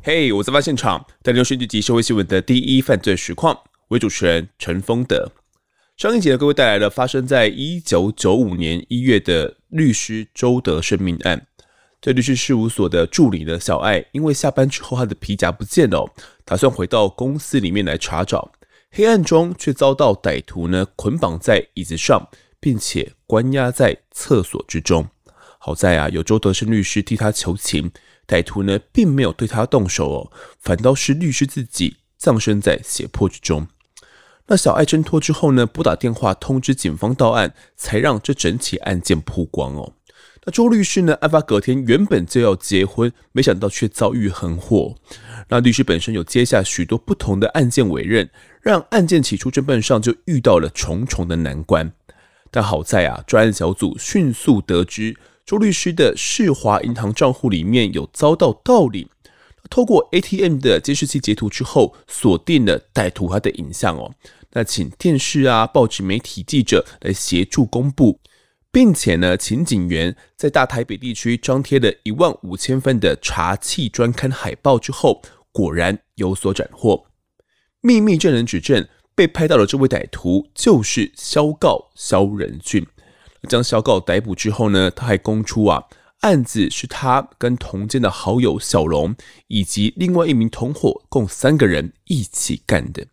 嘿我在发现场，带您收集社会新闻的第一犯罪实况。我是主持人陈丰德。上一集呢，各位带来了发生在一九九五年一月的律师周德生命案。在律师事务所的助理呢，小艾，因为下班之后他的皮夹不见了，打算回到公司里面来查找。黑暗中却遭到歹徒呢捆绑在椅子上，并且关押在厕所之中。好在啊，有周德生律师替他求情。歹徒呢，并没有对他动手哦，反倒是律师自己葬身在血泊之中。那小爱挣脱之后呢，拨打电话通知警方到案，才让这整起案件曝光哦。那周律师呢，案发隔天原本就要结婚，没想到却遭遇横祸。那律师本身有接下许多不同的案件委任，让案件起初侦办上就遇到了重重的难关。但好在啊，专案小组迅速得知。周律师的世华银行账户里面有遭到盗领，透过 ATM 的监视器截图之后，锁定了歹徒他的影像哦。那请电视啊、报纸媒体记者来协助公布，并且呢，请警员在大台北地区张贴了一万五千份的查气专刊海报之后，果然有所斩获。秘密证人指证，被拍到的这位歹徒就是肖告肖仁俊。将小狗逮捕之后呢，他还供出啊，案子是他跟同监的好友小龙以及另外一名同伙共三个人一起干的。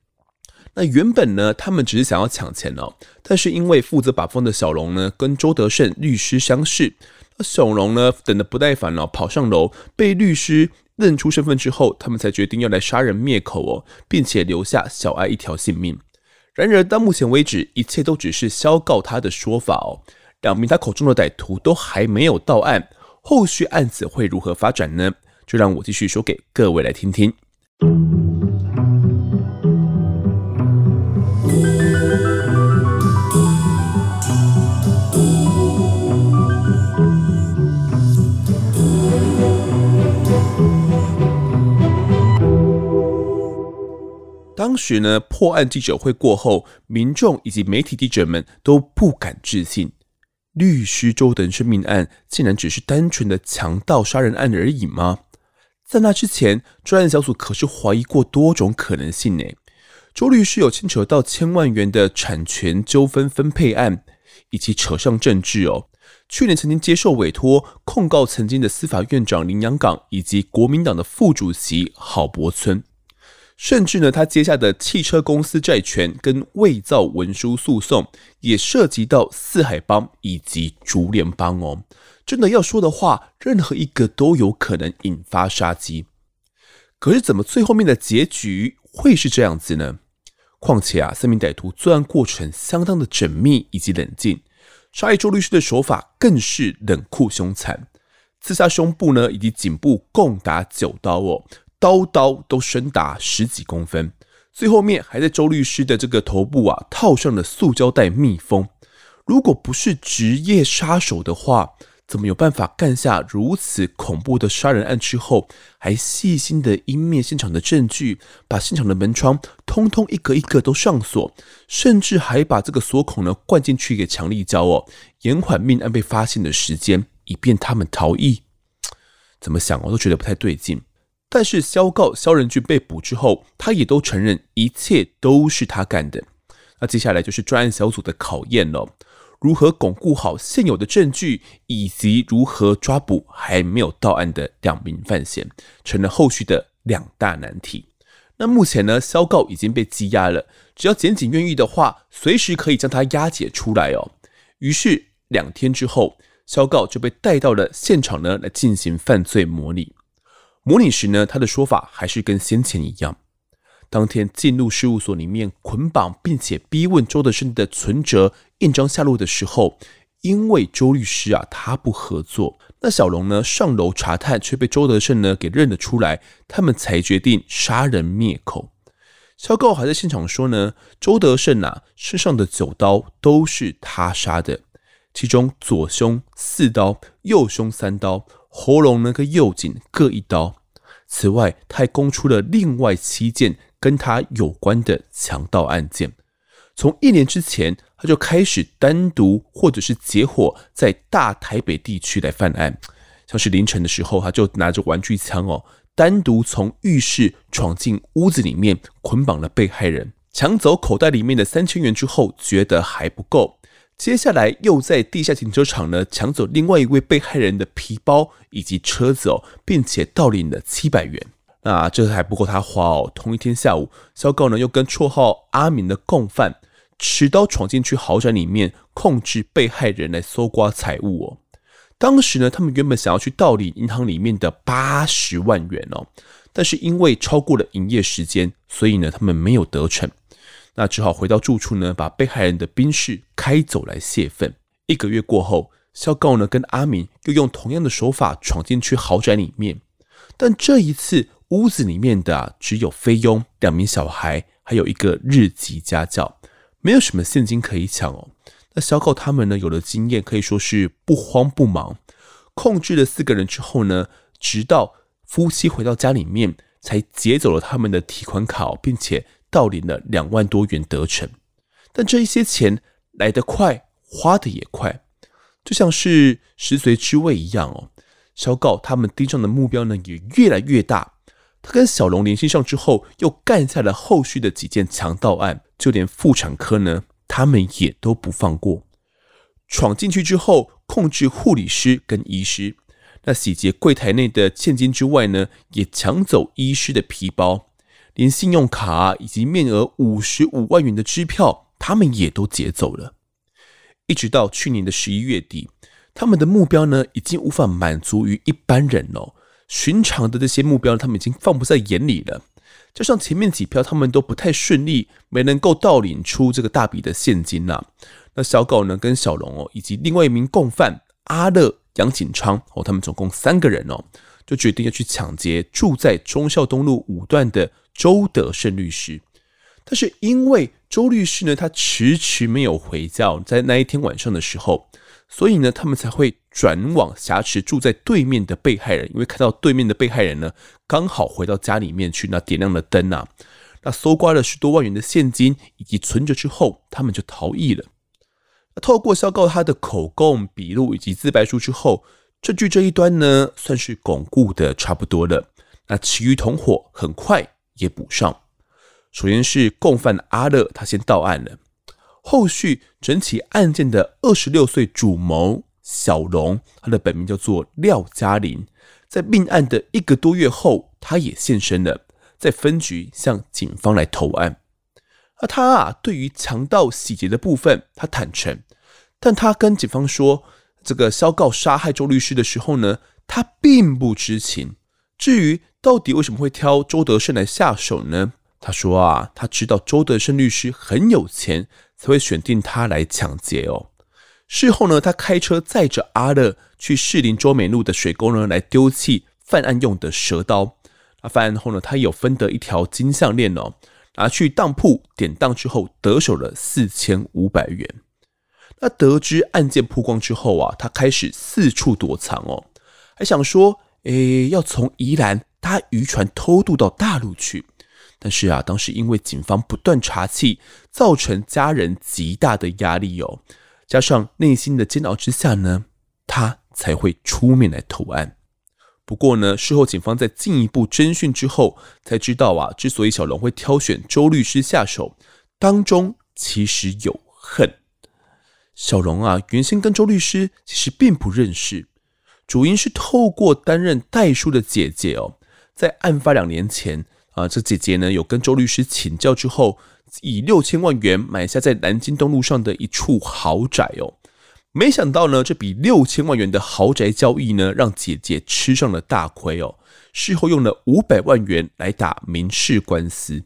那原本呢，他们只是想要抢钱哦，但是因为负责把风的小龙呢，跟周德胜律师相识，那小龙呢，等得不耐烦了，跑上楼，被律师认出身份之后，他们才决定要来杀人灭口哦，并且留下小艾一条性命。然而到目前为止，一切都只是消告他的说法哦。两名他口中的歹徒都还没有到案，后续案子会如何发展呢？就让我继续说给各位来听听。当时呢，破案记者会过后，民众以及媒体记者们都不敢置信。律师周德生命案竟然只是单纯的强盗杀人案而已吗？在那之前，专案小组可是怀疑过多种可能性呢。周律师有牵扯到千万元的产权纠纷分配案，以及扯上政治哦。去年曾经接受委托控告曾经的司法院长林洋港，以及国民党的副主席郝柏村。甚至呢，他接下的汽车公司债权跟伪造文书诉讼，也涉及到四海帮以及竹联帮哦。真的要说的话，任何一个都有可能引发杀机。可是，怎么最后面的结局会是这样子呢？况且啊，三名歹徒作案过程相当的缜密以及冷静，杀害周律师的手法更是冷酷凶残，刺杀胸部呢以及颈部共达九刀哦。刀刀都深达十几公分，最后面还在周律师的这个头部啊套上了塑胶袋密封。如果不是职业杀手的话，怎么有办法干下如此恐怖的杀人案之后，还细心的湮灭现场的证据，把现场的门窗通通一个一个都上锁，甚至还把这个锁孔呢灌进去一个强力胶哦，延缓命案被发现的时间，以便他们逃逸。怎么想我都觉得不太对劲。但是肖告肖仁俊被捕之后，他也都承认一切都是他干的。那接下来就是专案小组的考验了，如何巩固好现有的证据，以及如何抓捕还没有到案的两名犯嫌，成了后续的两大难题。那目前呢，肖告已经被羁押了，只要检警愿意的话，随时可以将他押解出来哦。于是两天之后，肖告就被带到了现场呢，来进行犯罪模拟。模拟时呢，他的说法还是跟先前一样。当天进入事务所里面捆绑并且逼问周德胜的存折、印章下落的时候，因为周律师啊他不合作，那小龙呢上楼查探却被周德胜呢给认了出来，他们才决定杀人灭口。肖告还在现场说呢，周德胜啊身上的九刀都是他杀的，其中左胸四刀，右胸三刀。喉咙呢跟右颈各一刀，此外，他还供出了另外七件跟他有关的强盗案件。从一年之前，他就开始单独或者是结伙在大台北地区来犯案，像是凌晨的时候，他就拿着玩具枪哦，单独从浴室闯进屋子里面，捆绑了被害人，抢走口袋里面的三千元之后，觉得还不够，接下来又在地下停车场呢抢走另外一位被害人的皮包以及车子哦，并且盗领了七百元。那这还不够他花哦，同一天下午，肖告呢又跟绰号阿明的共犯持刀闯进去豪宅里面，控制被害人来搜刮财物哦。当时呢，他们原本想要去盗领银行里面的八十万元哦，但是因为超过了营业时间，所以呢，他们没有得逞。那只好回到住处呢，把被害人的宾士开走来泄愤。一个月过后，肖告呢跟阿明又用同样的手法闯进去豪宅里面，但这一次屋子里面的只有菲佣、两名小孩，还有一个日籍家教，没有什么现金可以抢哦。那小狗他们呢，有了经验，可以说是不慌不忙，控制了四个人之后呢，直到夫妻回到家里面，才劫走了他们的提款卡，并且盗领了两万多元得逞。但这一些钱来得快，花得也快，就像是食髓知味一样哦。肖告他们盯上的目标呢，也越来越大。他跟小龙联系上之后，又干下了后续的几件强盗案，就连妇产科呢。他们也都不放过，闯进去之后，控制护理师跟医师，那洗劫柜台内的现金之外呢，也抢走医师的皮包，连信用卡，以及面额五十五万元的支票，他们也都劫走了。一直到去年的十一月底，他们的目标呢，已经无法满足于一般人哦，寻常的这些目标，他们已经放不在眼里了。加上前面几票他们都不太顺利，没能够盗领出这个大笔的现金呐、那小狗呢跟小龙哦，以及另外一名共犯阿乐、杨景昌哦，他们总共三个人哦，就决定要去抢劫住在忠孝东路五段的周德胜律师。但是因为周律师呢，他迟迟没有回家，在那一天晚上的时候。所以呢，他们才会转往挟持住在对面的被害人，因为看到对面的被害人呢，刚好回到家里面去，那点亮了灯啊，那搜刮了十多万元的现金以及存折之后，他们就逃逸了。那透过肖告他的口供、笔录以及自白书之后，证据这一端呢，算是巩固的差不多了。那其余同伙很快也补上。首先是共犯阿乐，他先到案了。后续整起案件的二十六岁主谋小龙，他的本名叫做廖嘉林，在命案的一个多月后，他也现身了，在分局向警方来投案。而他啊，对于强盗洗劫的部分，他坦诚，但他跟警方说，这个肖告杀害周律师的时候呢，他并不知情。至于到底为什么会挑周德胜来下手呢？他说啊，他知道周德胜律师很有钱。才会选定他来抢劫哦。事后呢，他开车载着阿乐去士林洲美路的水沟呢，来丢弃犯案用的蛇刀。那犯案后呢，他有分得一条金项链哦，拿去当铺典当之后，得手了四千五百元。那得知案件曝光之后啊，他开始四处躲藏哦，还想说，诶，要从宜兰搭渔船偷渡到大陆去。但是啊，当时因为警方不断查缉，造成家人极大的压力哦，加上内心的煎熬之下呢，他才会出面来投案。不过呢，事后警方在进一步侦讯之后，才知道啊，之所以小龙会挑选周律师下手，当中其实有恨。小龙啊，原先跟周律师其实并不认识，主因是透过担任代书的姐姐哦，在案发两年前。啊，这姐姐呢有跟周律师请教之后，以六千万元买下在南京东路上的一处豪宅哦。没想到呢，这笔六千万元的豪宅交易呢，让姐姐吃上了大亏哦。事后用了五百万元来打民事官司，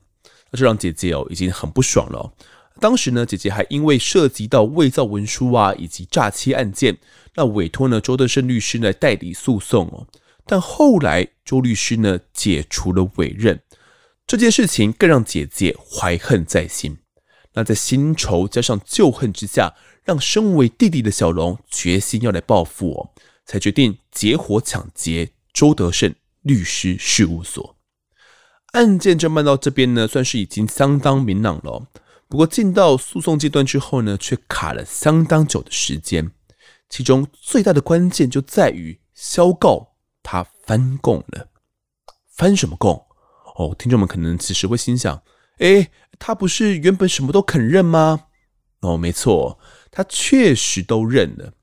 那这让姐姐哦已经很不爽了。当时呢，姐姐还因为涉及到伪造文书啊以及诈欺案件，那委托呢周德胜律师呢代理诉讼哦。但后来周律师呢解除了委任。这件事情更让姐姐怀恨在心，那在新仇加上旧恨之下，让身为弟弟的小龙决心要来报复哦，才决定结伙抢劫周德胜律师事务所。案件侦办到这边呢，算是已经相当明朗了。不过进到诉讼阶段之后呢，却卡了相当久的时间。其中最大的关键就在于肖告他翻供了。翻什么供？哦，听众们可能此时会心想：诶，他不是原本什么都肯认吗？哦，没错，他确实都认了。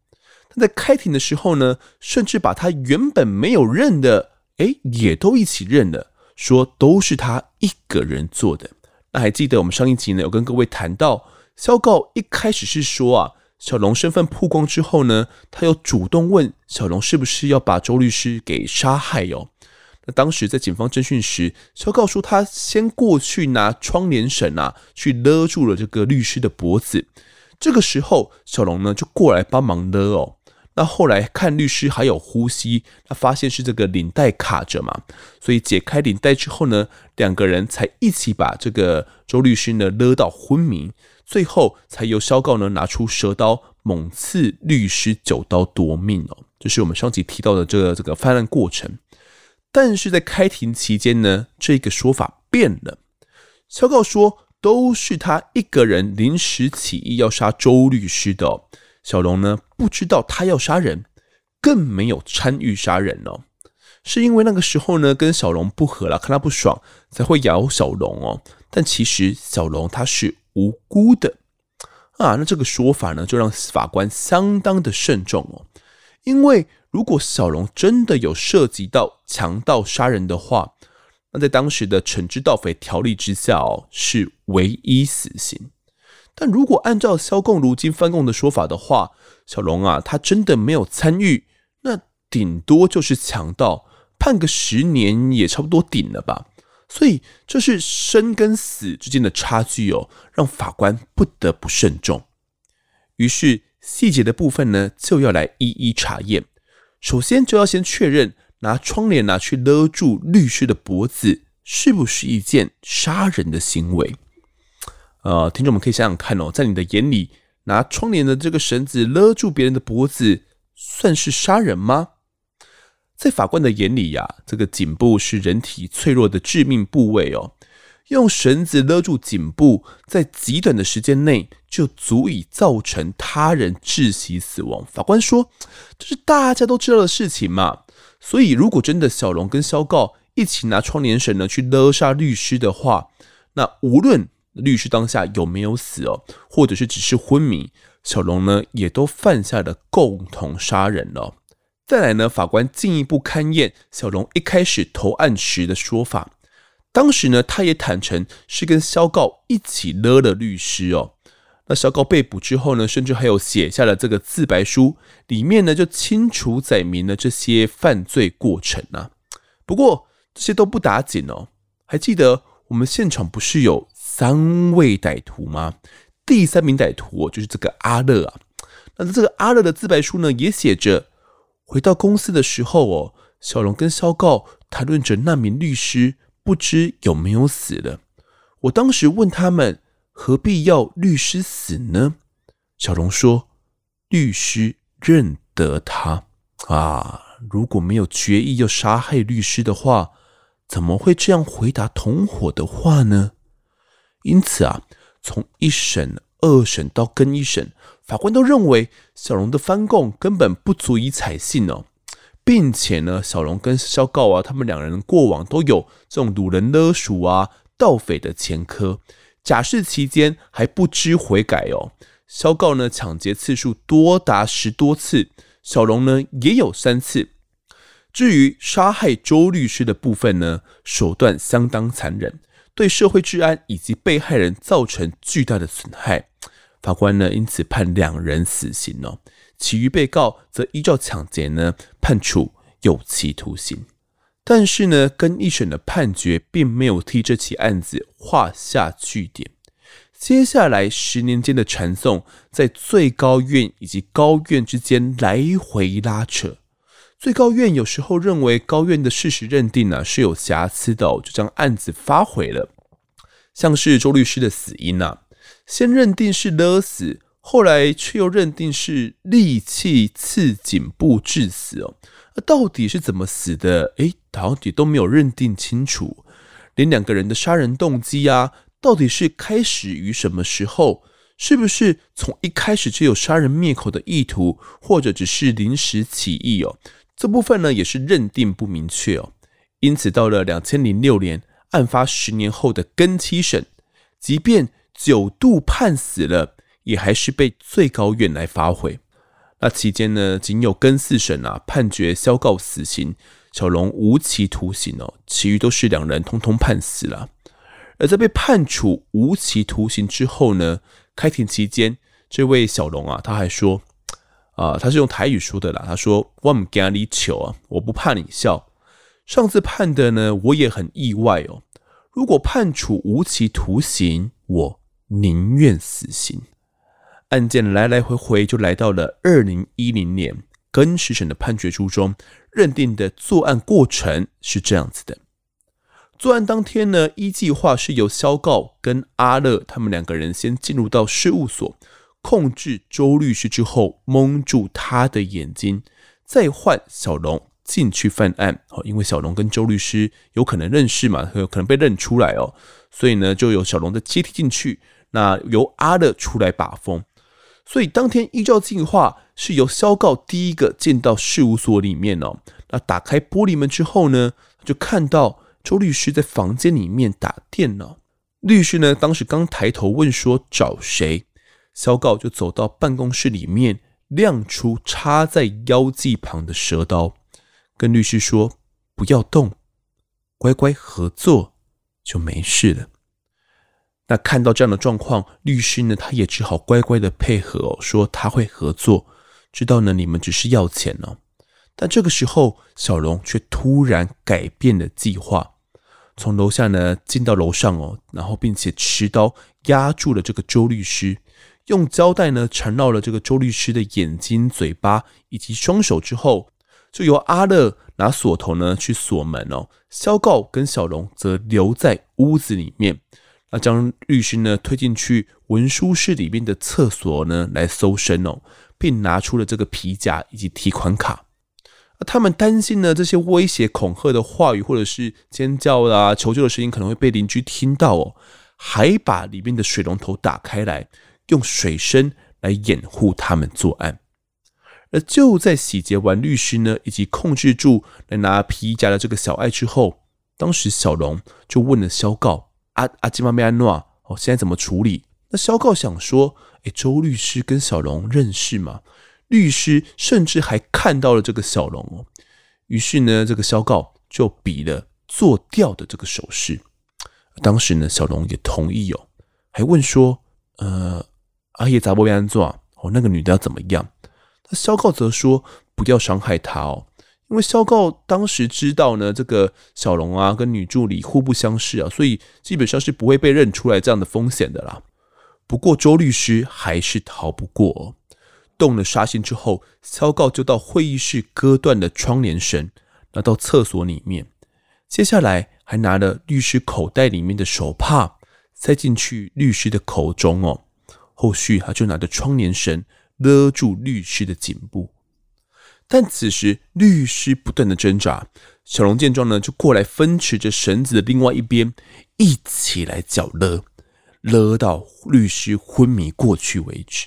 他在开庭的时候呢，甚至把他原本没有认的，诶，也都一起认了，说都是他一个人做的。还记得我们上一集呢，有跟各位谈到，肖告一开始是说啊。小龙身份曝光之后呢，他又主动问小龙是不是要把周律师给杀害哟？那当时在警方侦讯时，萧告说他先过去拿窗帘绳啊，去勒住了这个律师的脖子。这个时候，小龙呢就过来帮忙勒哦。那后来看律师还有呼吸，他发现是这个领带卡着嘛，所以解开领带之后呢，两个人才一起把这个周律师呢勒到昏迷。最后才由肖告呢拿出蛇刀猛刺律师九刀夺命哦，这是我们上集提到的这个这个犯案过程。但是在开庭期间呢，这个说法变了。肖告说都是他一个人临时起意要杀周律师的，小龙呢不知道他要杀人，更没有参与杀人哦，是因为那个时候呢跟小龙不和了，看他不爽才会咬小龙哦。但其实小龙他是。无辜的啊，那这个说法呢，就让法官相当的慎重哦。因为如果小龙真的有涉及到强盗杀人的话，那在当时的惩治盗匪条例之下哦，是唯一死刑。但如果按照萧共如今翻供的说法的话，小龙啊，他真的没有参与，那顶多就是强盗，判个十年也差不多顶了吧。所以这是生跟死之间的差距哦，让法官不得不慎重。于是细节的部分呢，就要来一一查验。首先就要先确认拿窗帘拿去勒住律师的脖子，是不是一件杀人的行为？呃，听众们可以想想看哦，在你的眼里，拿窗帘的这个绳子勒住别人的脖子，算是杀人吗？在法官的眼里呀、啊，这个颈部是人体脆弱的致命部位哦。用绳子勒住颈部，在极短的时间内就足以造成他人窒息死亡。法官说，这是大家都知道的事情嘛。所以，如果真的小龙跟萧告一起拿窗帘绳呢去勒杀律师的话，那无论律师当下有没有死哦，或者是只是昏迷，小龙呢也都犯下了共同杀人了。再来呢，法官进一步勘验小龙一开始投案时的说法。当时呢，他也坦承是跟萧告一起勒了律师哦。那萧告被捕之后呢，甚至还有写下了这个自白书，里面呢就清楚载明了这些犯罪过程啊。不过这些都不打紧哦。还记得我们现场不是有三位歹徒吗？第三名歹徒，就是这个阿乐啊。那这个阿乐的自白书呢，也写着。回到公司的时候哦，小龙跟肖告谈论着那名律师不知有没有死了。我当时问他们何必要律师死呢？小龙说：“律师认得他啊，如果没有决意要杀害律师的话，怎么会这样回答同伙的话呢？”因此啊，从一审、二审到更一审。法官都认为小龙的翻供根本不足以采信哦，并且呢，小龙跟萧告啊，他们两人过往都有这种掳人勒赎啊、盗匪的前科，假释期间还不知悔改哦。萧告呢，抢劫次数多达十多次，小龙呢也有三次。至于杀害周律师的部分呢，手段相当残忍，对社会治安以及被害人造成巨大的损害。法官呢，因此判两人死刑哦，其余被告则依照抢劫呢判处有期徒刑。但是呢，跟一审的判决并没有替这起案子画下句点。接下来十年间的传讼，在最高院以及高院之间来回拉扯。最高院有时候认为高院的事实认定呢是有瑕疵的，就将案子发回了。像是周律师的死因啊。先认定是勒死，后来却又认定是利器刺颈部致死哦。那到底是怎么死的？诶，到底都没有认定清楚。连两个人的杀人动机啊，到底是开始于什么时候？是不是从一开始就有杀人灭口的意图，或者只是临时起意哦？这部分呢也是认定不明确哦。因此到了两千零六年案发十年后的更七审，即便九度判死了，也还是被最高院来发回。那期间呢，仅有更四审啊判决萧告死刑，小龙无期徒刑哦，其余都是两人通通判死了。而在被判处无期徒刑之后呢，开庭期间，这位小龙啊，他还说啊、他是用台语说的啦，他说：“我不惊你笑啊，我不怕你笑。上次判的呢，我也很意外哦。如果判处无期徒刑，我宁愿死刑。”案件来来回回就来到了二零一零年，更十审的判决书中认定的作案过程是这样子的。作案当天呢，一计划是由萧告跟阿乐他们两个人先进入到事务所，控制周律师之后蒙住他的眼睛，再换小龙进去犯案。哦，因为小龙跟周律师有可能认识嘛，有可能被认出来哦，所以呢，就由小龙的接替进去，那由阿乐出来把风。所以当天依照计划是由肖告第一个进到事务所里面哦，那打开玻璃门之后呢，就看到。周律师在房间里面打电脑，律师呢，当时刚抬头问说找谁，萧告就走到办公室里面，亮出插在腰际旁的蛇刀，跟律师说不要动，乖乖合作就没事了。那看到这样的状况，律师呢，他也只好乖乖的配合哦，说他会合作，知道呢你们只是要钱哦。但这个时候，小龙却突然改变了计划。从楼下呢进到楼上哦，然后并且持刀压住了这个周律师，用胶带呢缠绕了这个周律师的眼睛、嘴巴以及双手之后，就由阿乐拿锁头呢去锁门哦，肖告跟小龙则留在屋子里面，那将律师呢推进去文书室里面的厕所呢来搜身哦，并拿出了这个皮夹以及提款卡。他们担心呢，这些威胁恐吓的话语，或者是尖叫啦、求救的声音，可能会被邻居听到哦，还把里面的水龙头打开来，用水声来掩护他们作案。而就在洗劫完律师呢，以及控制住来拿皮夹的这个小爱之后，当时小龙就问了肖告：“阿阿基玛梅安诺，哦，现在怎么处理？”那肖告想说：“诶，周律师跟小龙认识吗？”律师甚至还看到了这个小龙哦，于是呢，这个肖告就比了做掉的这个手势。当时呢，小龙也同意哦，还问说：“呃，阿叶杂波被安做哦，那个女的要怎么样？”那萧告则说：“不要伤害她哦，因为萧告当时知道呢，这个小龙啊跟女助理互不相识啊，所以基本上是不会被认出来这样的风险的啦。不过周律师还是逃不过哦。”动了杀心之后，萧告就到会议室割断了窗帘绳，拿到厕所里面。接下来还拿了律师口袋里面的手帕塞进去律师的口中哦。后续他就拿着窗帘绳勒住律师的颈部。但此时律师不断的挣扎，小龙见状呢，就过来分持着绳子的另外一边，一起来绞勒，勒到律师昏迷过去为止。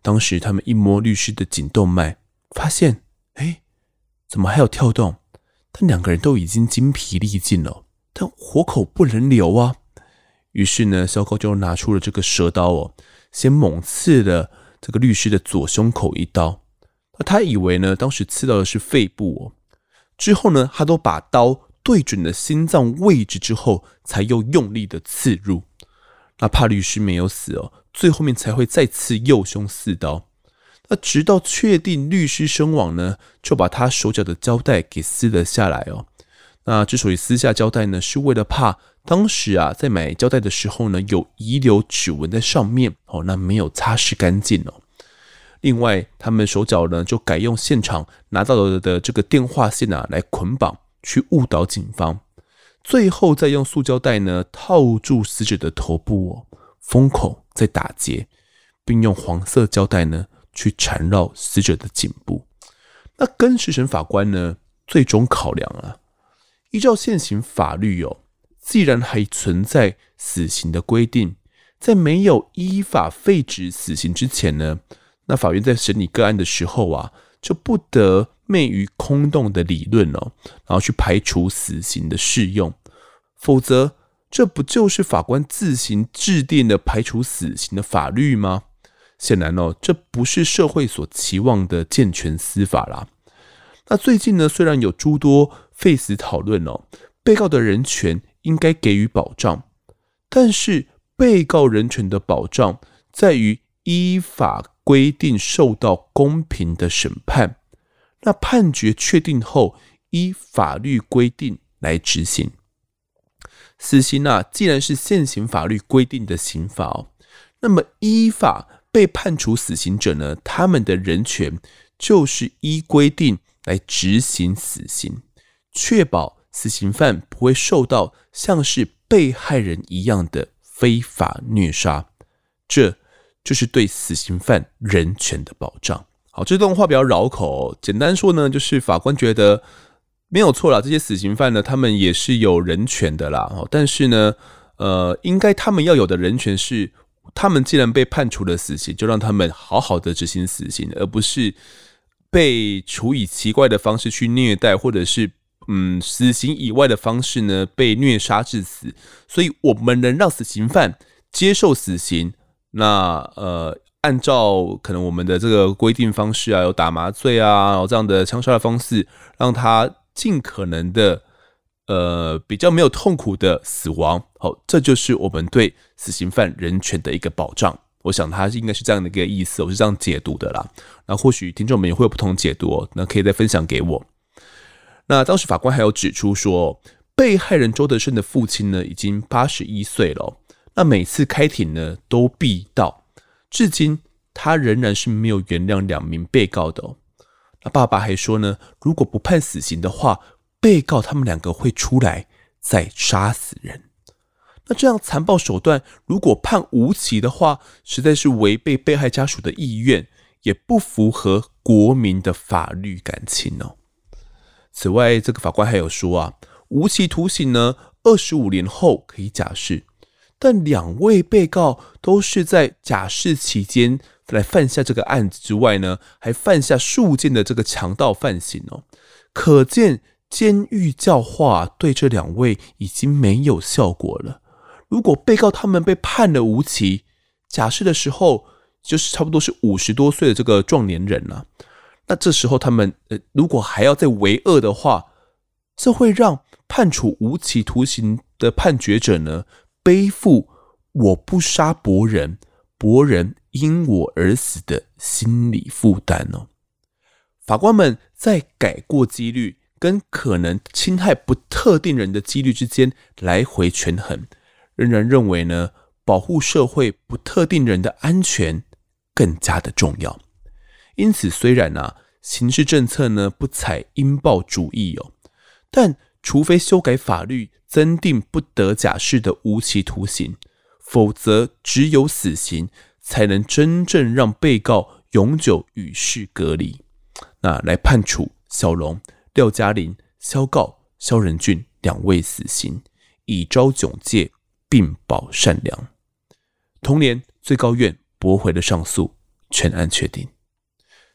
当时他们一摸律师的颈动脉，发现，哎，怎么还有跳动？但两个人都已经精疲力尽了，但活口不能留啊。于是呢，小狗就拿出了这个蛇刀哦，先猛刺了这个律师的左胸口一刀。那他以为呢，当时刺到的是肺部哦。之后呢，他都把刀对准了心脏位置之后，才又用力的刺入。那怕律师没有死哦。最后面才会再刺右胸四刀，那直到确定律师身亡呢，就把他手脚的胶带给撕了下来哦。那之所以撕下胶带呢，是为了怕当时啊在买胶带的时候呢有遗留指纹在上面哦，那没有擦拭干净哦。另外，他们手脚呢就改用现场拿到的这个电话线啊来捆绑，去误导警方。最后再用塑胶袋呢套住死者的头部哦，封口。再打结，并用黄色胶带呢去缠绕死者的颈部。那更十审法官呢，最终考量啊，依照现行法律哦，既然还存在死刑的规定，在没有依法废止死刑之前呢，那法院在审理个案的时候啊，就不得昧于空洞的理论哦，然后去排除死刑的适用，否则这不就是法官自行制定的排除死刑的法律吗？显然哦，这不是社会所期望的健全司法啦。那最近呢，虽然有诸多废死讨论哦，被告的人权应该给予保障，但是被告人权的保障在于依法规定受到公平的审判。那判决确定后，依法律规定来执行。死刑啊，既然是现行法律规定的刑罚哦，那么依法被判处死刑者呢，他们的人权就是依规定来执行死刑，确保死刑犯不会受到像是被害人一样的非法虐杀。这就是对死刑犯人权的保障。好，这段话比较绕口，简单说呢，就是法官觉得没有错啦，这些死刑犯呢，他们也是有人权的啦。但是呢，呃，应该他们要有的人权是，他们既然被判处了死刑，就让他们好好的执行死刑，而不是被处以奇怪的方式去虐待，或者是嗯，死刑以外的方式呢，被虐杀致死。所以，我们能让死刑犯接受死刑，那呃。按照可能我们的这个规定方式啊，有打麻醉啊，然后这样的枪杀的方式，让他尽可能的呃比较没有痛苦的死亡。好，这就是我们对死刑犯人权的一个保障。我想他应该是这样的一个意思，我是这样解读的啦。那或许听众们也会有不同解读哦，那可以再分享给我。那当时法官还有指出说，被害人周德胜的父亲呢已经八十一岁了，那每次开庭呢都必到。至今，他仍然是没有原谅两名被告的。那爸爸还说呢，如果不判死刑的话，被告他们两个会出来再杀死人。那这样残暴手段，如果判无期的话，实在是违背被害家属的意愿，也不符合国民的法律感情哦。此外，这个法官还有说啊，无期徒刑呢，二十五年后可以假释。但两位被告都是在假释期间来犯下这个案子之外呢，还犯下数件的这个强盗犯行哦，可见监狱教化对这两位已经没有效果了。如果被告他们被判了无期，假释的时候就是差不多是五十多岁的这个壮年人了，那这时候他们呃如果还要再为恶的话，这会让判处无期徒刑的判决者呢，背负我不杀伯仁，伯仁因我而死的心理负担哦。法官们在改过几率跟可能侵害不特定人的几率之间来回权衡，仍然认为呢，保护社会不特定人的安全更加的重要。因此，虽然啊，刑事政策呢不采应报主义哦，但除非修改法律，增订不得假释的无期徒刑，否则只有死刑才能真正让被告永久与世隔离。那来判处小龙、廖嘉玲、萧告、萧仁俊两位死刑，以昭炯戒，并保善良。同年，最高院驳回了上诉，全案确定。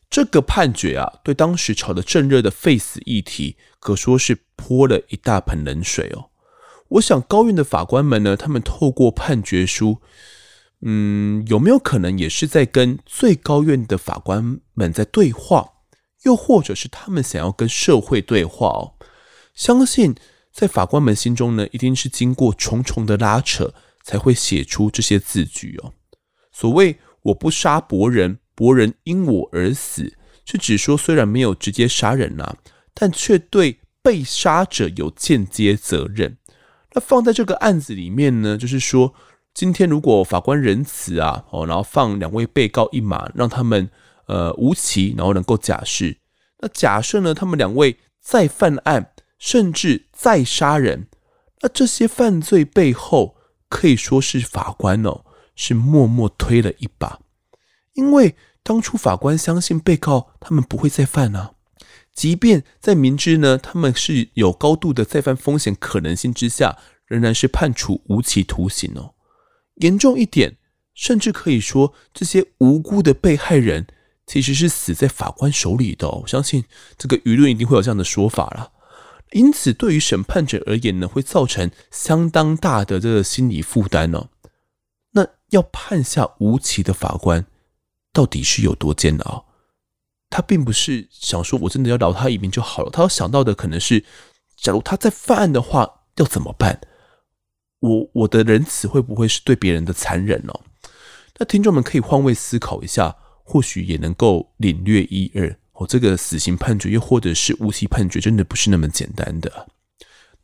这个判决啊，对当时炒得正热的废死议题，可说是泼了一大盆冷水哦。我想高院的法官们呢，他们透过判决书，嗯，有没有可能也是在跟最高院的法官们在对话，又或者是他们想要跟社会对话哦？相信在法官们心中呢，一定是经过重重的拉扯，才会写出这些字句哦。所谓“我不杀伯仁，伯仁因我而死”，是指说虽然没有直接杀人啊，但却对被杀者有间接责任。那放在这个案子里面呢，就是说，今天如果法官仁慈啊，哦，然后放两位被告一马，让他们呃无期，然后能够假释。那假设呢，他们两位再犯案，甚至再杀人，那这些犯罪背后可以说是法官哦，是默默推了一把，因为当初法官相信被告他们不会再犯啊。即便在明知呢，他们是有高度的再犯风险可能性之下，仍然是判处无期徒刑哦。严重一点，甚至可以说这些无辜的被害人其实是死在法官手里的。我相信这个舆论一定会有这样的说法啦。因此，对于审判者而言呢，会造成相当大的这个心理负担哦。那要判下无期的法官，到底是有多煎熬？他并不是想说我真的要饶他一命就好了，他要想到的可能是，假如他再犯案的话，要怎么办？我我的仁慈会不会是对别人的残忍哦？那听众们可以换位思考一下，或许也能够领略一二哦。这个死刑判决又或者是无期判决，真的不是那么简单的。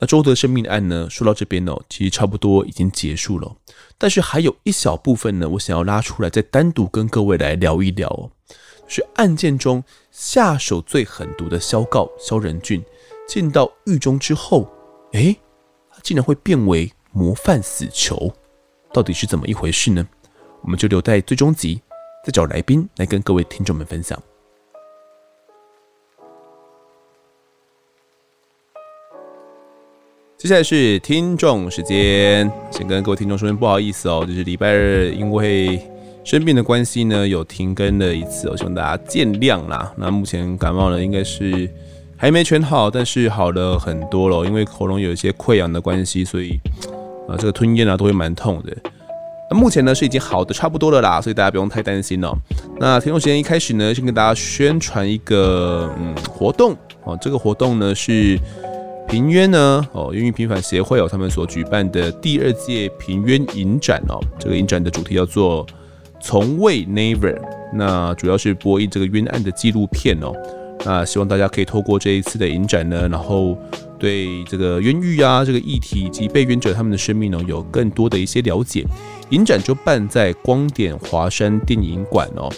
那周德生命的案呢？说到这边哦，其实差不多已经结束了。但是还有一小部分呢，我想要拉出来，再单独跟各位来聊一聊哦。是案件中下手最狠毒的萧告萧仁俊，进到狱中之后，诶，他竟然会变为模范死囚，到底是怎么一回事呢？我们就留在最终集再找来宾来跟各位听众们分享。接下来是听众时间，先跟各位听众说声不好意思哦，就是礼拜二因为生病的关系呢，有停更了一次，我希望大家见谅啦。那目前感冒呢，应该是还没全好，但是好了很多了，因为喉咙有一些溃疡的关系，所以啊，这个吞咽啊都会蛮痛的。那目前呢是已经好的差不多了啦，所以大家不用太担心哦。那听众时间一开始呢，先跟大家宣传一个嗯活动哦，这个活动呢是平冤呢哦，冤狱平反协会哦他们所举办的第二届平冤影展哦，这个影展的主题叫做从未 Never，那主要是播映这个冤案的纪录片哦。那希望大家可以透过这一次的影展呢，然后对这个冤狱啊这个议题以及被冤者他们的生命呢有更多的一些了解。影展就办在光点华山电影馆哦。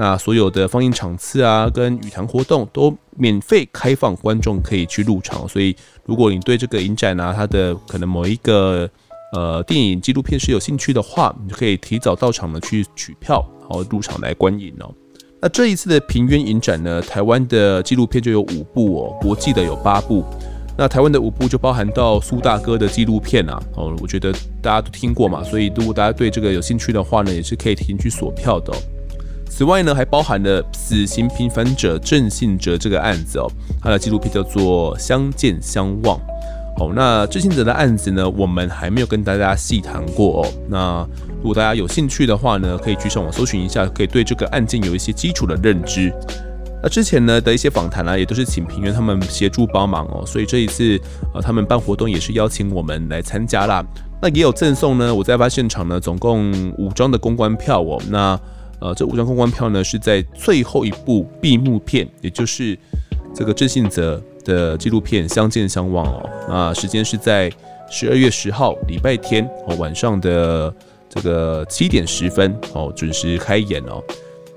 那所有的放映场次啊跟语谈活动都免费开放，观众可以去入场。所以如果你对这个影展啊它的可能某一个呃电影纪录片是有兴趣的话，你就可以提早到场呢去取票，然后入场来观影哦。那这一次的平原影展呢，台湾的纪录片就有五部哦，国际的有八部。那台湾的五部就包含到苏大哥的纪录片啊，哦，我觉得大家都听过嘛，所以如果大家对这个有兴趣的话呢，也是可以提前去锁票的。此外呢，还包含了死刑平反者郑信哲这个案子哦，他的纪录片叫做《相见相望》。哦，那郑信哲的案子呢，我们还没有跟大家细谈过哦。那如果大家有兴趣的话呢，可以去上网搜寻一下，可以对这个案件有一些基础的认知。那之前呢的一些访谈啊，也都是请平原他们协助帮忙哦。所以这一次呃，他们办活动也是邀请我们来参加啦。那也有赠送呢，我在案发现场呢，总共五张的公关票哦。那呃，这五张公关票呢，是在最后一部闭幕片，也就是这个郑信泽的纪录片《相见相望》哦。那时间是在十二月十号礼拜天哦晚上的这个七点十分哦准时开演哦。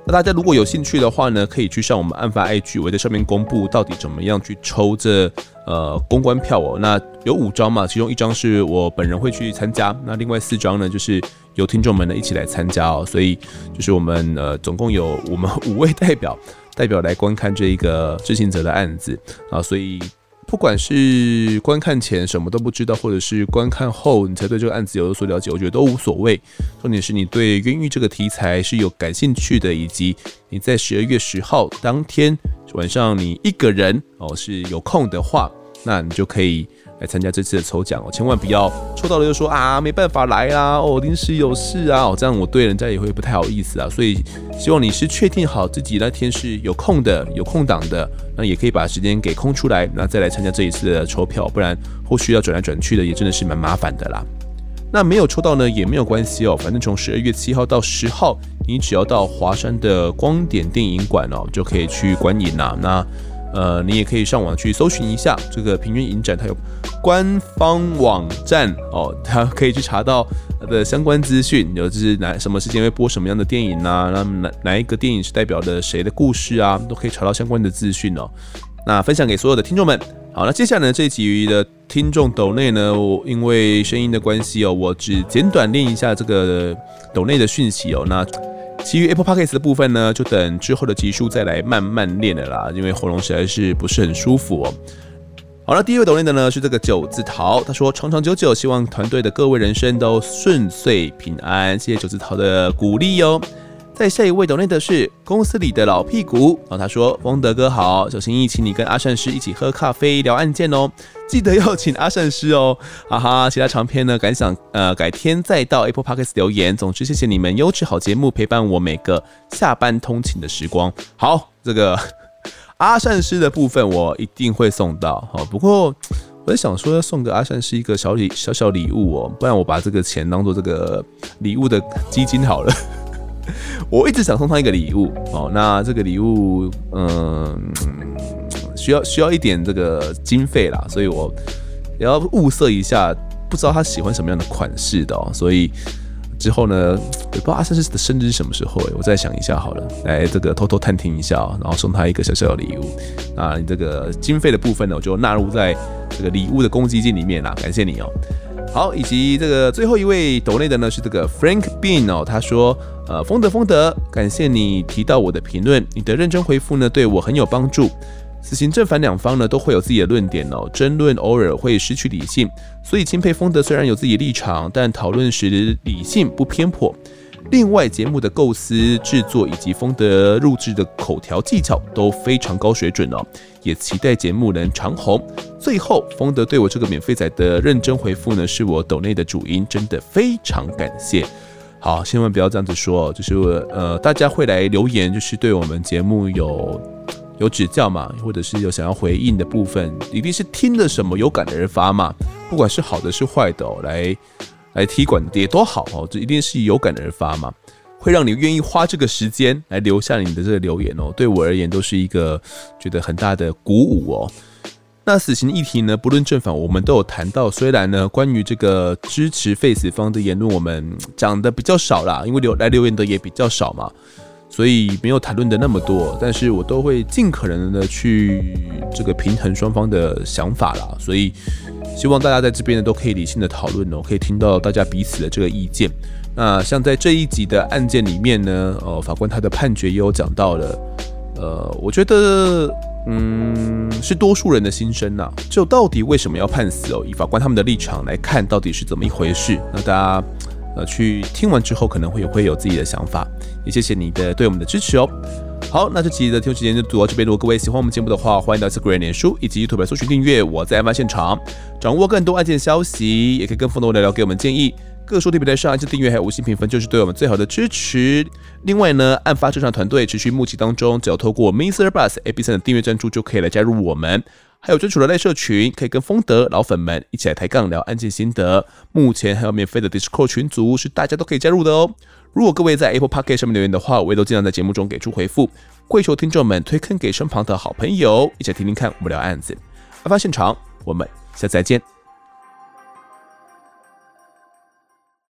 那大家如果有兴趣的话呢，可以去上我们案发 IG，我在上面公布到底怎么样去抽这呃公关票哦。那有五张嘛，其中一张是我本人会去参加，那另外四张呢就是有听众们呢一起来参加哦。所以就是我们呃总共有我们 五位代表。代表来观看这一个知情者的案子啊，所以不管是观看前什么都不知道，或者是观看后你才对这个案子有所了解，我觉得都无所谓。重点是你对冤狱这个题材是有感兴趣的，以及你在十二月十号当天晚上你一个人哦是有空的话，那你就可以。来参加这次的抽奖哦，千万不要抽到了就说啊没办法来啦哦，临时有事啊哦，这样我对人家也会不太好意思啊。所以希望你是确定好自己那天是有空的、有空档的，那也可以把时间给空出来，那再来参加这一次的抽票，不然后续要转来转去的也真的是蛮麻烦的啦。那没有抽到呢也没有关系哦，反正从十二月七号到十号，你只要到华山的光点电影馆哦，就可以去观影啦。那呃，你也可以上网去搜寻一下这个平均影展，它有官方网站哦，它可以去查到它的相关资讯，有就是哪什么时间会播什么样的电影啊，那哪哪一个电影是代表的谁的故事啊，都可以查到相关的资讯哦。那分享给所有的听众们。好，那接下来呢这一集的听众抖内呢，我因为声音的关系哦，我只简短念一下这个抖内的讯息哦，那。其余 Apple Podcast 的部分呢，就等之后的集数再来慢慢练的啦，因为喉咙实在是不是很舒服哦。好了，第一位抖音的呢是这个九字桃，他说长长久久，希望团队的各位人生都顺遂平安，谢谢九字桃的鼓励哟。在下一位抖内的是公司里的老屁股，然后他说：“丰德哥好，小心意请你跟阿善师一起喝咖啡聊案件哦，记得要请阿善师哦，哈哈。其他长篇呢，感想呃改天再到 Apple Podcast 留言。总之谢谢你们优质好节目陪伴我每个下班通勤的时光。好，这个 阿善师的部分我一定会送到。好，不过我在想说要送个阿善师一个小礼小小礼物哦，不然我把这个钱当做这个礼物的基金好了。” 我一直想送他一个礼物哦，那这个礼物，嗯，需要需要一点这个经费啦，所以我也要物色一下，不知道他喜欢什么样的款式的哦，所以之后呢，也不知道阿善师的生日是什么时候诶，我再想一下好了，来这个偷偷探听一下，然后送他一个小小的礼物。那你这个经费的部分呢，我就纳入在这个礼物的公积金里面啦，感谢你哦。好，以及这个最后一位抖内的呢是这个 Frank Bean 哦，他说，呃，丰德丰德，感谢你提到我的评论，你的认真回复呢对我很有帮助。此行正反两方呢都会有自己的论点哦，争论偶尔会失去理性，所以钦佩丰德虽然有自己立场，但讨论时理性不偏颇。另外，节目的构思、制作以及丰德录制的口条技巧都非常高水准哦，也期待节目能长红。最后，丰德对我这个免费仔的认真回复呢，是我抖内的主因，真的非常感谢。好，千万不要这样子说，就是呃，大家会来留言，就是对我们节目有有指教嘛，或者是有想要回应的部分，一定是听了什么有感而发嘛，不管是好的是坏的，来。来踢馆也多好哦，这一定是有感而发嘛，会让你愿意花这个时间来留下你的这个留言哦。对我而言都是一个觉得很大的鼓舞哦。那死刑议题呢，不论正反，我们都有谈到。虽然呢，关于这个支持废死方的言论，我们讲的比较少啦，因为留来留言的也比较少嘛，所以没有谈论的那么多。但是我都会尽可能的去这个平衡双方的想法啦，所以。希望大家在这边呢都可以理性的讨论哦，可以听到大家彼此的这个意见。那像在这一集的案件里面呢，呃，法官他的判决也有讲到了，呃，我觉得，嗯，是多数人的心声呐。就到底为什么要判死哦？以法官他们的立场来看，到底是怎么一回事？那大家呃去听完之后，可能会有会有自己的想法。也谢谢你的对我们的支持哦。好，那这期的听众时间就读到这边。如果各位喜欢我们节目的话，欢迎到 Instagram、脸书以及 YouTube 搜寻订阅。我在案发现场，掌握更多案件消息，也可以跟丰德聊聊，给我们建议。各收听平台上按下订阅还有五星评分，就是对我们最好的支持。另外呢，案发侦查团队持续募集当中，只要透过 Mr. Bus A B 三的订阅赞助，就可以来加入我们。还有专属的类社群，可以跟风德老粉们一起来抬杠聊案件心得。目前还有免费的 Discord 群组，是大家都可以加入的哦。如果各位在 Apple Podcast 上面留言的话，我也都尽量在节目中给出回复。跪求听众们推坑给身旁的好朋友，一起来听听看我们聊案子。案发现场，我们下次再见。